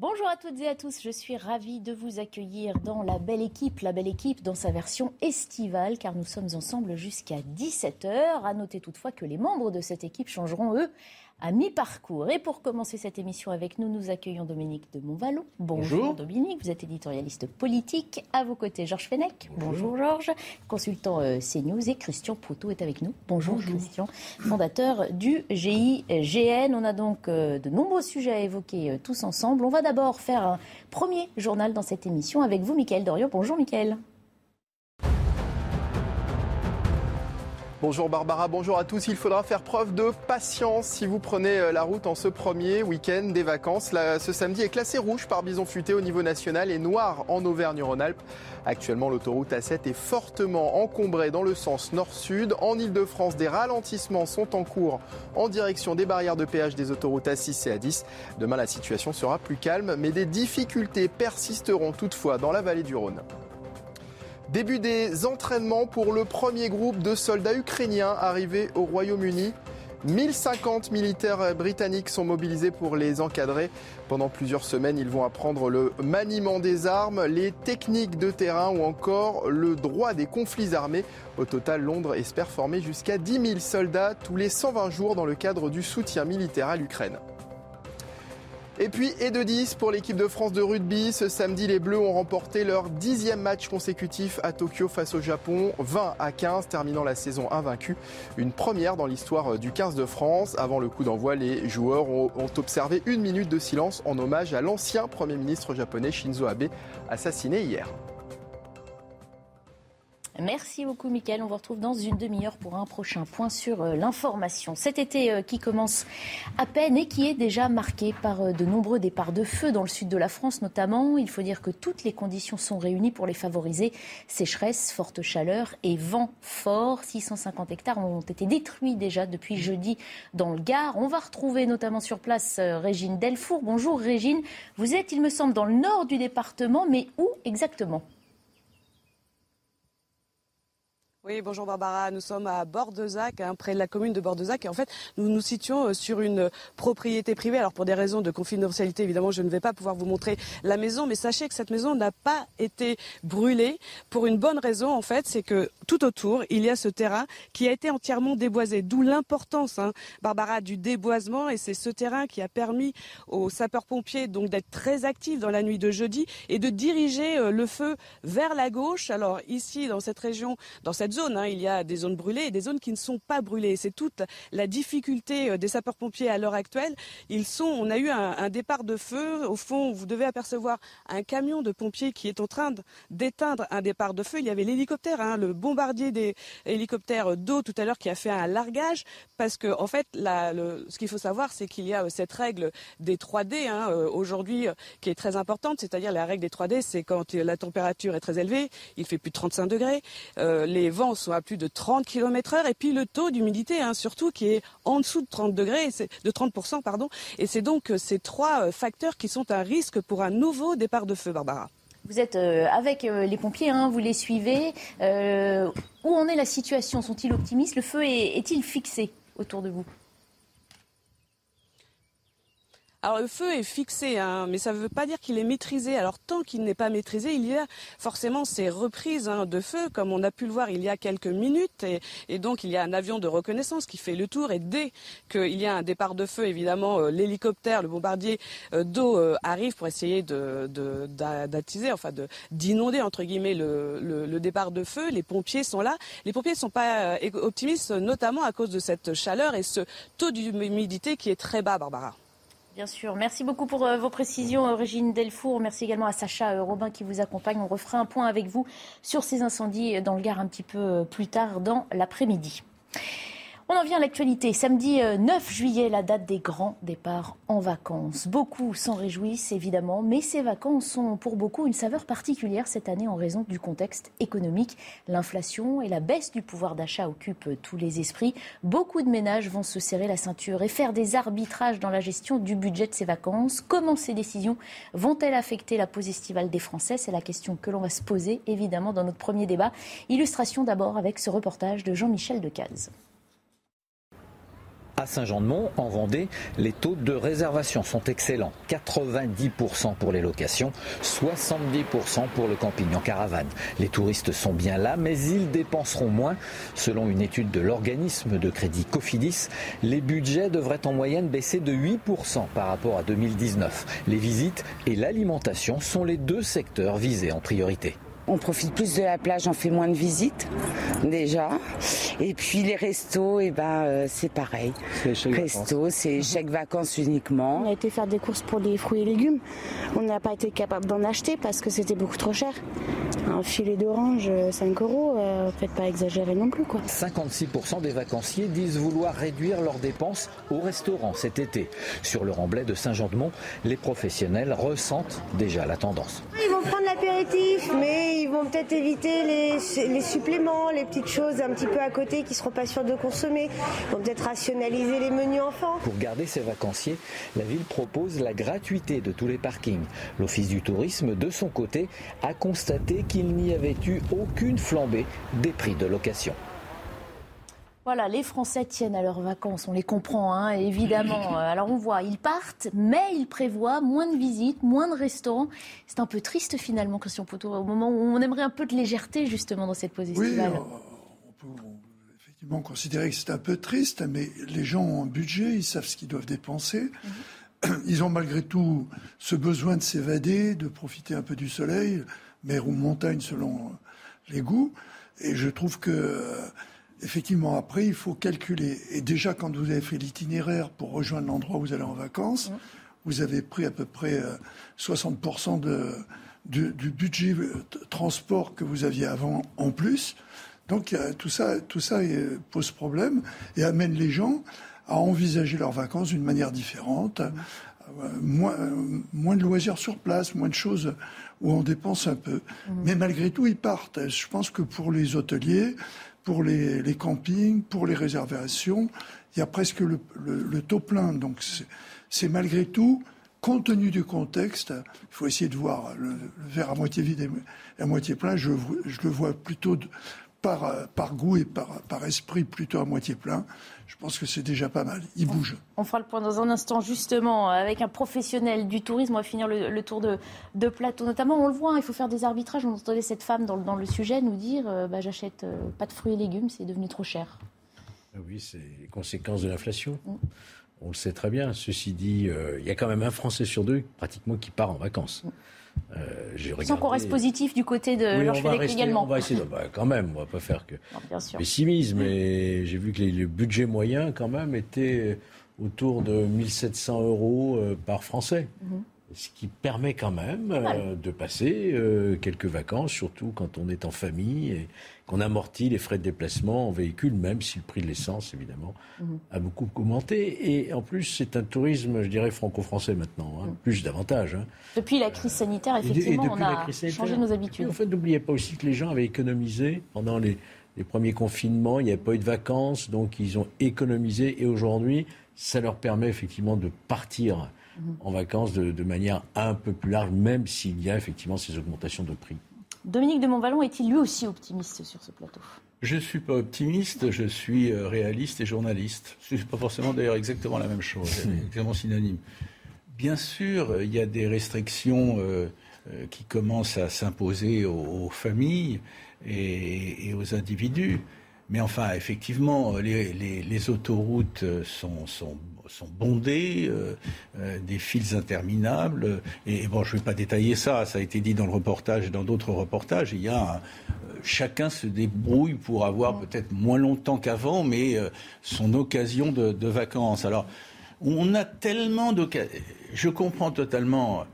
Bonjour à toutes et à tous, je suis ravie de vous accueillir dans la belle équipe, la belle équipe dans sa version estivale, car nous sommes ensemble jusqu'à 17h. À noter toutefois que les membres de cette équipe changeront, eux, à mi-parcours. Et pour commencer cette émission avec nous, nous accueillons Dominique de Montvalon. Bonjour, Dominique, vous êtes éditorialiste politique. À vos côtés, Georges Fenech. Bonjour, Georges, consultant euh, CNews. Et Christian Poutot est avec nous. Bonjour, Christian, fondateur du GIGN. On a donc euh, de nombreux sujets à évoquer euh, tous ensemble. On va d'abord faire un premier journal dans cette émission avec vous, Mickaël Doriot. Bonjour, Mickaël. Bonjour Barbara, bonjour à tous. Il faudra faire preuve de patience si vous prenez euh, la route en ce premier week-end des vacances. ce samedi est classé rouge par bison futé au niveau national et noir en Auvergne-Rhône-Alpes. Actuellement, l'autoroute A7 est fortement encombrée dans le sens nord-sud. En Ile-de-France, des ralentissements sont en cours en direction des barrières de péage des autoroutes A6 et A10. Demain, la situation sera plus calme, mais des difficultés persisteront toutefois dans la vallée du Rhône. Début des entraînements pour le premier groupe de soldats ukrainiens arrivés au Royaume-Uni. 1050 militaires britanniques sont mobilisés pour les encadrer. Pendant plusieurs semaines, ils vont apprendre le maniement des armes, les techniques de terrain ou encore le droit des conflits armés. Au total, Londres espère former jusqu'à 10 000 soldats tous les 120 jours dans le cadre du soutien militaire à l'Ukraine. Et puis, et de 10 pour l'équipe de France de rugby. Ce samedi, les Bleus ont remporté leur dixième match consécutif à Tokyo face au Japon, 20 à 15, terminant la saison invaincue. Une première dans l'histoire du 15 de France. Avant le coup d'envoi, les joueurs ont, ont observé une minute de silence en hommage à l'ancien Premier ministre japonais Shinzo Abe, assassiné hier. Merci beaucoup, Mickaël. On vous retrouve dans une demi-heure pour un prochain point sur euh, l'information. Cet été euh, qui commence à peine et qui est déjà marqué par euh, de nombreux départs de feu dans le sud de la France, notamment. Il faut dire que toutes les conditions sont réunies pour les favoriser. Sécheresse, forte chaleur et vent fort. 650 hectares ont été détruits déjà depuis jeudi dans le Gard. On va retrouver notamment sur place Régine Delfour. Bonjour, Régine. Vous êtes, il me semble, dans le nord du département, mais où exactement? Oui, bonjour Barbara. Nous sommes à Bordezac, hein, près de la commune de Bordezac. Et en fait, nous nous situons euh, sur une propriété privée. Alors, pour des raisons de confidentialité, évidemment, je ne vais pas pouvoir vous montrer la maison. Mais sachez que cette maison n'a pas été brûlée pour une bonne raison, en fait. C'est que tout autour, il y a ce terrain qui a été entièrement déboisé. D'où l'importance, hein, Barbara, du déboisement. Et c'est ce terrain qui a permis aux sapeurs-pompiers donc d'être très actifs dans la nuit de jeudi et de diriger euh, le feu vers la gauche. Alors, ici, dans cette région, dans cette Hein. Il y a des zones brûlées et des zones qui ne sont pas brûlées. C'est toute la difficulté euh, des sapeurs-pompiers à l'heure actuelle. Ils sont, on a eu un, départ de feu. Au fond, vous devez apercevoir un camion de pompiers qui est en train d'éteindre un départ de feu. Il y avait l'hélicoptère, hein, le bombardier des hélicoptères d'eau tout à l'heure qui a fait un largage parce que en fait, ce qu'il faut savoir, c'est qu'il y a euh, cette règle des 3D hein, euh, aujourd'hui qui est très importante, c'est-à-dire la règle des 3D, c'est quand la température est très élevée, il fait plus de 35 degrés, les vents sont à plus de 30 km heure et puis le taux d'humidité hein, surtout qui est en dessous de 30 degrés, de 30 pardon. Et c'est donc euh, ces trois euh, facteurs qui sont un risque pour un nouveau départ de feu, Barbara. Vous êtes euh, avec les pompiers, hein, vous les suivez. où en est la situation? Sont-ils optimistes? Le feu est-il fixé autour de vous? Alors le feu est fixé, hein, mais ça ne veut pas dire qu'il est maîtrisé. Alors tant qu'il n'est pas maîtrisé, il y a forcément ces reprises hein, de feu, comme on a pu le voir il y a quelques minutes. Et, donc il y a un avion de reconnaissance qui fait le tour. Et dès qu'il y a un départ de feu, évidemment, euh, l'hélicoptère, le bombardier euh, d'eau euh, arrive pour essayer d'attiser, de, enfin d'inonder entre guillemets le, départ de feu. Les pompiers sont là. Les pompiers ne sont pas optimistes, notamment à cause de cette chaleur et ce taux d'humidité qui est très bas, Barbara. Bien sûr. Merci beaucoup pour euh, vos précisions, euh, Régine Delfour. Merci également à Sacha euh, Robin qui vous accompagne. On refera un point avec vous sur ces incendies dans le Gard un petit peu plus tard dans l'après-midi. On en vient à l'actualité. Samedi 9 euh, juillet, la date des grands départs en vacances. Beaucoup s'en réjouissent évidemment, mais ces vacances ont pour beaucoup une saveur particulière cette année en raison du contexte économique. L'inflation et la baisse du pouvoir d'achat occupent tous les esprits. Beaucoup de ménages vont se serrer la ceinture et faire des arbitrages dans la gestion du budget de ces vacances. Comment ces décisions vont-elles affecter la pause estivale des Français? C'est la question que l'on va se poser évidemment dans notre premier débat. Illustration d'abord avec ce reportage de Jean-Michel Decaze. À Saint-Jean-de-Mont, en Vendée, les taux de réservation sont excellents. 90% pour les locations, 70% pour le camping en caravane. Les touristes sont bien là, mais ils dépenseront moins. Selon une étude de l'organisme de crédit Cofidis, les budgets devraient en moyenne baisser de 8% par rapport à 2019. Les visites et l'alimentation sont les deux secteurs visés en priorité. On profite plus de la plage, on fait moins de visites déjà. Et puis les restos, et eh ben euh, c'est pareil. Resto, c'est chèque vacances uniquement. On a été faire des courses pour les fruits et légumes. On n'a pas été capable d'en acheter parce que c'était beaucoup trop cher. Un filet d'orange, 5 euh, euros, euh, faites pas exagérer non plus quoi. 56% des vacanciers disent vouloir réduire leurs dépenses au restaurant cet été. Sur le remblai de Saint-Jean-de-Mont, les professionnels ressentent déjà la tendance. Ils vont prendre l'apéritif, mais ils vont peut-être éviter les, suppléments, les petites choses un petit peu à côté qui ne seront pas sûrs de consommer. Ils vont peut-être rationaliser les menus enfants. Pour garder ses vacanciers, la ville propose la gratuité de tous les parkings. L'Office du tourisme, de son côté, a constaté qu'il n'y avait eu aucune flambée des prix de location. Voilà, les Français tiennent à leurs vacances, on les comprend hein, évidemment. Euh, alors on voit, ils partent, mais ils prévoient moins de visites, moins de restaurants. C'est un peu triste finalement, Christian Poteau, au moment où on aimerait un peu de légèreté justement dans cette pause estivale. Oui, on peut effectivement considérer que c'est un peu triste, mais les gens ont un budget, ils savent ce qu'ils doivent dépenser. Mhm. Ils ont malgré tout ce besoin de s'évader, de profiter un peu du soleil, mer ou montagne selon les goûts. Et je trouve que effectivement, après, il faut calculer. Et déjà, quand vous avez fait l'itinéraire pour rejoindre l'endroit où vous allez en vacances, vous avez pris à peu près 60% euh, de, du, budget euh, transport que vous aviez avant en plus. Donc tout ça, tout ça pose problème et amène les gens à envisager leurs vacances d'une manière différente. Euh, moins, moins de loisirs sur place, moins de choses où on dépense un peu. Mais malgré tout, ils partent. Je pense que pour les hôteliers, pour les, campings, pour les réservations. Il y a presque le, taux plein. Donc c'est malgré tout, compte tenu du contexte, il faut essayer de voir le, verre à moitié vide et à moitié plein. Je, je le vois plutôt par, par goût et par, par esprit plutôt à moitié plein je pense que c'est déjà pas mal. Il bouge. On fera le point dans un instant, justement, avec un professionnel du tourisme. On va finir le, tour de, plateau. Notamment, on le voit, hein, il faut faire des arbitrages. On entendait cette femme dans, dans le sujet nous dire euh, bah, j'achète euh, pas de fruits et légumes, c'est devenu trop cher. Ah oui, c'est les conséquences de l'inflation. Mm. On le sait très bien. Ceci dit, euh, il y a quand même un Français sur deux pratiquement qui part en vacances. Mm. Euh, Sans qu'on reste positif du côté de oui, également. On va essayer, bah, quand même, on va pas faire que pessimisme. Mais j'ai vu que le budget moyen, quand même, était autour de 1700 euros euh, par Français. Mhm ce qui permet quand même euh, de passer euh, quelques vacances, surtout quand on est en famille et qu'on amortit les frais de déplacement en véhicule, même si le prix de l'essence, évidemment, mhm. a beaucoup augmenté. Et en plus, c'est un tourisme, je dirais, franco-français maintenant, hein, mhm. plus davantage. Hein. Depuis la crise sanitaire, effectivement, on a changé nos habitudes. en fait, n'oubliez pas aussi que les gens avaient économisé pendant les, les premiers confinements, il n'y avait pas eu de vacances, donc ils ont économisé. Et aujourd'hui, ça leur permet effectivement de partir. En vacances de, manière un peu plus large, même s'il y a effectivement ces augmentations de prix. Dominique de Montvalon est-il lui aussi optimiste sur ce plateau? Je ne suis pas optimiste, je suis euh, réaliste et journaliste. Ce n'est pas forcément d'ailleurs exactement la même chose, exactement synonyme. Bien sûr, il y a des restrictions euh, euh, qui commencent à s'imposer aux, familles et, aux individus. Mais enfin, effectivement, les, autoroutes sont, sont, sont bondés, euh, euh, des files interminables. Et, bon, je ne vais pas détailler ça, ça a été dit dans le reportage et dans d'autres reportages. Il y a euh, chacun se débrouille pour avoir peut-être moins longtemps qu'avant, mais son occasion de, vacances. Alors, on a tellement d'occasions. Je comprends totalement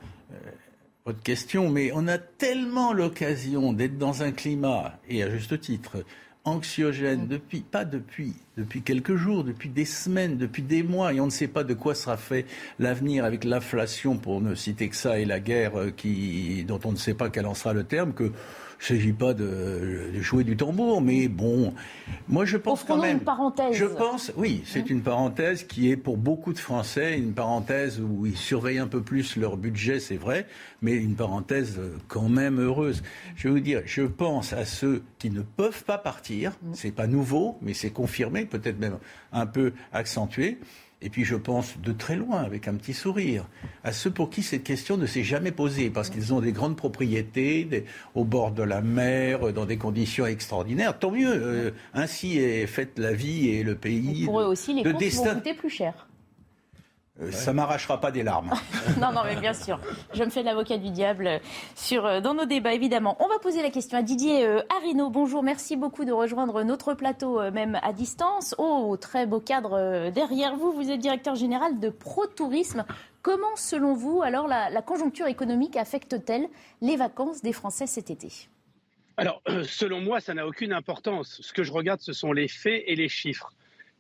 votre question, mais on a tellement l'occasion d'être dans un climat, et à juste titre, anxiogène, depuis, pas depuis depuis quelques jours, depuis des semaines, depuis des mois, et on ne sait pas de quoi sera fait l'avenir avec l'inflation, pour ne citer que ça, et la guerre euh, qui, dont on ne sait pas quel en sera le terme, que ne s'agit pas de, jouer du tambour, mais bon, moi je pense quand même. une parenthèse. Je pense, oui, c'est hein une parenthèse qui est pour beaucoup de Français une parenthèse où ils surveillent un peu plus leur budget, c'est vrai, mais une parenthèse quand même heureuse. Je vais vous dire, je pense à ceux qui ne peuvent pas partir. Mm. C'est pas nouveau, mais c'est confirmé, peut-être même un peu accentué. Et puis je pense de très loin, avec un petit sourire, à ceux pour qui cette question ne s'est jamais posée, parce qu'ils ont des grandes propriétés au bord de la mer, dans des conditions extraordinaires. Tant mieux, euh, ainsi est faite la vie et le pays. pour eux aussi, les courses vont coûter plus cher. Euh, ça m'arrachera pas des larmes. non, non, mais bien sûr. Je me fais l'avocat du diable sur, euh, dans nos débats, évidemment. On va poser la question à Didier euh, Arino. Bonjour, merci beaucoup de rejoindre notre plateau, même à distance. Oh, très beau cadre derrière vous. Vous êtes directeur général de Pro Tourisme. Comment, selon vous, alors, la, la conjoncture économique affecte-t-elle les vacances des Français cet été? Alors, selon moi, ça n'a aucune importance. Ce que je regarde, ce sont les faits et les chiffres.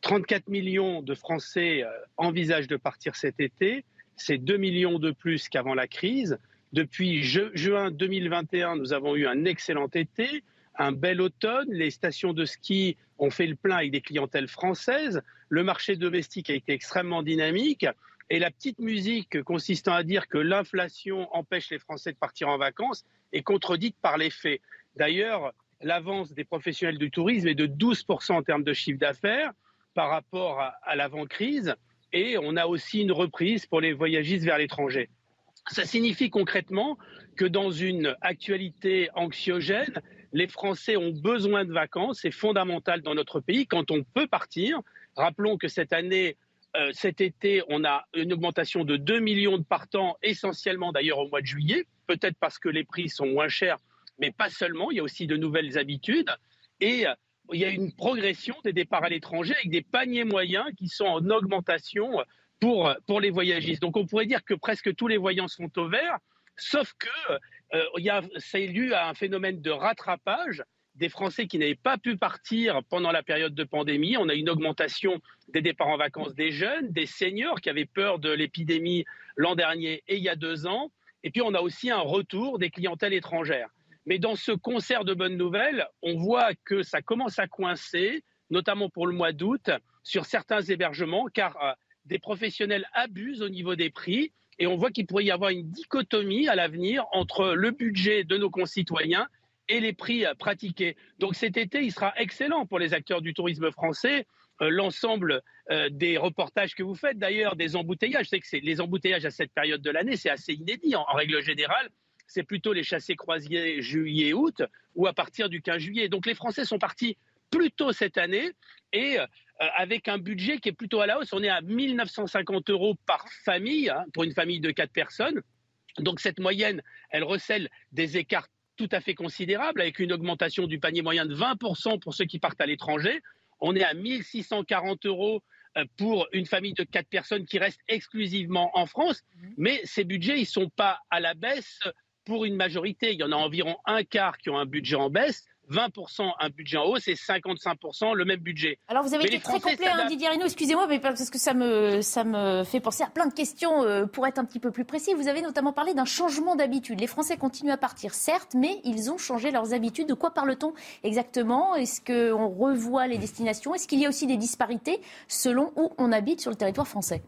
34 millions de Français euh, envisagent de partir cet été. C'est 2 millions de plus qu'avant la crise. Depuis juin 2021, nous avons eu un excellent été, un bel automne. Les stations de ski ont fait le plein avec des clientèles françaises. Le marché domestique a été extrêmement dynamique. Et la petite musique consistant à dire que l'inflation empêche les Français de partir en vacances est contredite par les faits. D'ailleurs, l'avance des professionnels du tourisme est de 12% en termes de chiffre d'affaires par rapport à, l'avant-crise et on a aussi une reprise pour les voyagistes vers l'étranger. Ça signifie concrètement que dans une actualité anxiogène, les Français ont besoin de vacances, c'est fondamental dans notre pays quand on peut partir. Rappelons que cette année, euh, cet été, on a une augmentation de 2 millions de partants, essentiellement d'ailleurs au mois de juillet, peut-être parce que les prix sont moins chers, mais pas seulement, il y a aussi de nouvelles habitudes. Et il y a une progression des départs à l'étranger avec des paniers moyens qui sont en augmentation pour, pour les voyagistes. Donc on pourrait dire que presque tous les voyants sont au vert, sauf que euh, il y a, ça est dû à un phénomène de rattrapage des Français qui n'avaient pas pu partir pendant la période de pandémie. On a une augmentation des départs en vacances des jeunes, des seniors qui avaient peur de l'épidémie l'an dernier et il y a deux ans. Et puis on a aussi un retour des clientèles étrangères. Mais dans ce concert de bonnes nouvelles, on voit que ça commence à coincer, notamment pour le mois d'août, sur certains hébergements, car euh, des professionnels abusent au niveau des prix. Et on voit qu'il pourrait y avoir une dichotomie à l'avenir entre le budget de nos concitoyens et les prix euh, pratiqués. Donc cet été, il sera excellent pour les acteurs du tourisme français. Euh, l'ensemble des reportages que vous faites, d'ailleurs, des embouteillages. Sais que c'est les embouteillages à cette période de l'année, c'est assez inédit en, règle générale c'est plutôt les chassés croisiers juillet-août ou à partir du 15 juillet. Donc les Français sont partis plus tôt cette année et euh, avec un budget qui est plutôt à la hausse. On est à 1950 euros par famille hein, pour une famille de quatre personnes. Donc cette moyenne, elle recèle des écarts tout à fait considérables avec une augmentation du panier moyen de 20% pour ceux qui partent à l'étranger. On est à 1640 euros euh, pour une famille de quatre personnes qui reste exclusivement en France. Mmh. Mais ces budgets, ils ne sont pas à la baisse pour une majorité. Il y en a environ un quart qui ont un budget en baisse. 20% un budget en hausse et 55% le même budget. Alors vous avez été très complet, hein, Didier Rino, excusez-moi, mais parce que ça me, ça me fait penser à plein de questions euh, pour être un petit peu plus précis. Vous avez notamment parlé d'un changement d'habitude. Les Français continuent à partir, certes, mais ils ont changé leurs habitudes. De quoi parle-t-on exactement? Est-ce qu'on revoit les destinations? Est-ce qu'il y a aussi des disparités selon où on habite sur le territoire français?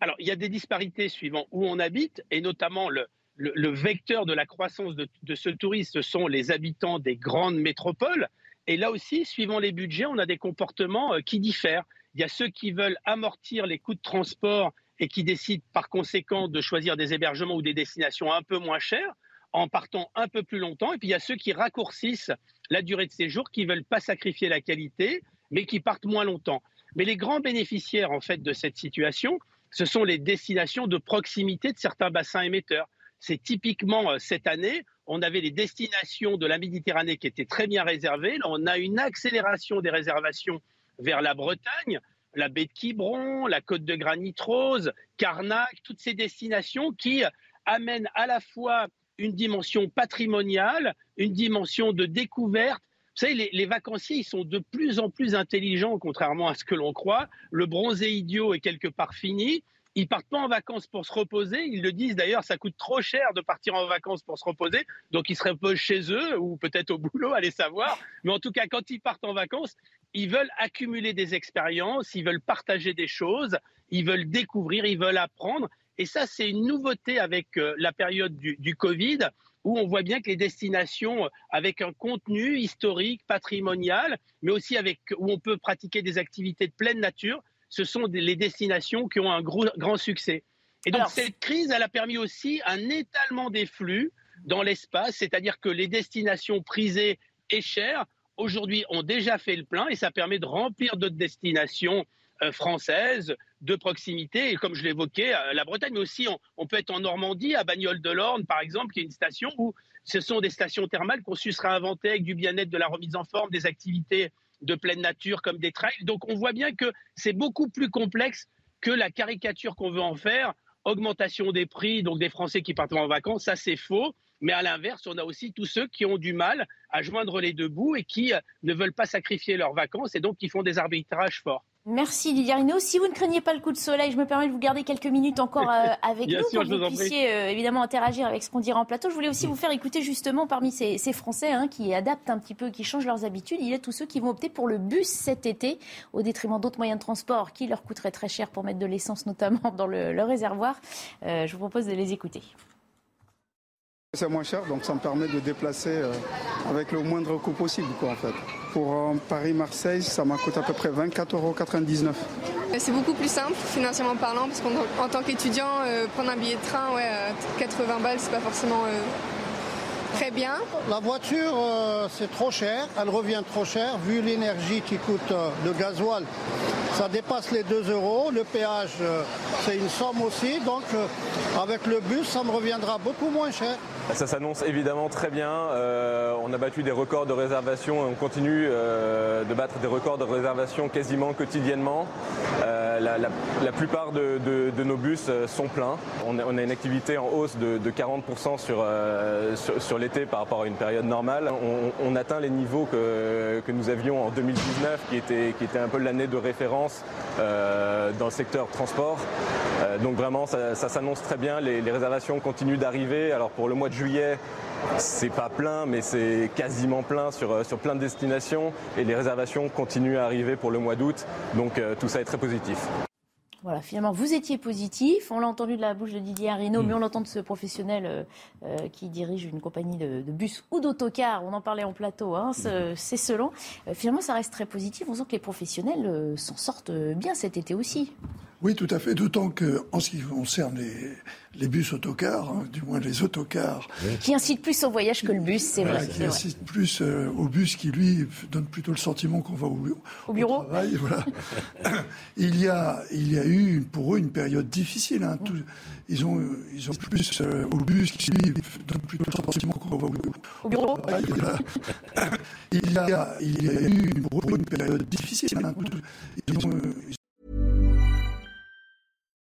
Alors il y a des disparités suivant où on habite et notamment le, le, vecteur de la croissance de, ce tourisme sont les habitants des grandes métropoles. Et là aussi, suivant les budgets, on a des comportements euh, qui diffèrent. Il y a ceux qui veulent amortir les coûts de transport et qui décident par conséquent de choisir des hébergements ou des destinations un peu moins chères en partant un peu plus longtemps. Et puis il y a ceux qui raccourcissent la durée de séjour, qui ne veulent pas sacrifier la qualité, mais qui partent moins longtemps. Mais les grands bénéficiaires en fait de cette situation, ce sont les destinations de proximité de certains bassins émetteurs c'est typiquement euh, cette année, on avait les destinations de la Méditerranée qui étaient très bien réservées. Là, on a une accélération des réservations vers la Bretagne, la baie de Quiberon, la côte de Granit Rose, Carnac, toutes ces destinations qui amènent à la fois une dimension patrimoniale, une dimension de découverte, savez, les, vacanciers, ils sont de plus en plus intelligents, contrairement à ce que l'on croit. Le bronzé idiot est quelque part fini. Ils partent pas en vacances pour se reposer. Ils le disent d'ailleurs, ça coûte trop cher de partir en vacances pour se reposer. Donc ils se reposent chez eux ou peut-être au boulot, allez savoir. Mais en tout cas, quand ils partent en vacances, ils veulent accumuler des expériences, ils veulent partager des choses, ils veulent découvrir, ils veulent apprendre. Et ça, c'est une nouveauté avec euh, la période du, du Covid où on voit bien que les destinations avec un contenu historique, patrimonial, mais aussi avec où on peut pratiquer des activités de pleine nature, ce sont les destinations qui ont un gros, grand succès. Et donc cette crise, elle a permis aussi un étalement des flux dans l'espace, c'est-à-dire que les destinations prisées et chères, aujourd'hui, ont déjà fait le plein et ça permet de remplir d'autres destinations euh, françaises de proximité. Et comme je l'évoquais, euh, la Bretagne, mais aussi on, peut être en Normandie, à Bagnoles de l'Orne, par exemple, qui est une station où ce sont des stations thermales qu'on su sera inventées avec du bien-être, de la remise en forme, des activités de pleine nature comme des trails. Donc on voit bien que c'est beaucoup plus complexe que la caricature qu'on veut en faire. Augmentation des prix, donc des Français qui partent en vacances, ça c'est faux. Mais à l'inverse, on a aussi tous ceux qui ont du mal à joindre les deux bouts et qui euh, ne veulent pas sacrifier leurs vacances et donc qui font des arbitrages forts. Merci Lydia Rino. Si vous ne craignez pas le coup de soleil, je me permets de vous garder quelques minutes encore euh, avec nous pour que vous puissiez euh, évidemment interagir avec ce qu'on dira en plateau. Je voulais aussi vous faire écouter justement parmi ces, Français hein, qui adaptent un petit peu, qui changent leurs habitudes. Il y a tous ceux qui vont opter pour le bus cet été au détriment d'autres moyens de transport qui leur coûteraient très cher pour mettre de l'essence notamment dans le, réservoir. Euh, je vous propose de les écouter. C'est moins cher, donc ça me permet de déplacer euh, avec le moindre coût possible, quoi, en fait. Pour euh, Paris-Marseille, ça m'a coûté à peu près 24,99 euros. C'est beaucoup plus simple, financièrement parlant, parce qu'en tant qu'étudiant, euh, prendre un billet de train, ouais, 80 balles, c'est pas forcément très bien. La voiture, c'est trop cher, elle revient trop cher, vu l'énergie qui coûte le gasoil ça dépasse les 2 euros. Le péage, euh, c'est une somme aussi. Donc, euh, avec le bus, ça me reviendra beaucoup moins cher. Ça s'annonce évidemment très bien. Euh, on a battu des records de réservation et on continue de battre des records de réservation quasiment quotidiennement. La, plupart de, nos bus sont pleins. On, a une activité en hausse de, 40% sur, sur, l'été par rapport à une période normale. On, atteint les niveaux que, nous avions en 2019, qui était, qui était un peu l'année de référence euh, dans le secteur transport. Euh, donc vraiment, ça, s'annonce très bien. Les, réservations continuent d'arriver. Alors pour le mois de juillet, c'est pas plein, mais c'est quasiment plein sur, euh, sur plein de destinations. Et les réservations continuent à arriver pour le mois d'août. Donc tout ça est très positif. Voilà, finalement, vous étiez positif. On l'a entendu de la bouche de Didier Arino, mm. mais on l'entend de ce professionnel euh, euh, qui dirige une compagnie de, bus ou d'autocar. On en parlait en plateau, hein, mm. c'est selon. Euh, finalement, ça reste très positif. On sent que les professionnels s'en sortent bien cet été aussi. Oui, tout à fait. D'autant qu'en ce qui concerne les, bus autocars, hein, du moins les autocars. Qui incitent plus au voyage que le bus, c'est vrai. Qui incitent plus euh, au bus qui, lui, donne plutôt le sentiment qu'on va au, bureau. travail, voilà. il, y a, il y a eu pour eux une période difficile. Hein. ils, ont, ils ont plus euh, au bus qui, lui, donne plutôt le sentiment qu'on va au, bureau. Travail, il, y a, il y a eu pour eux une période difficile. Hein. Ils ont,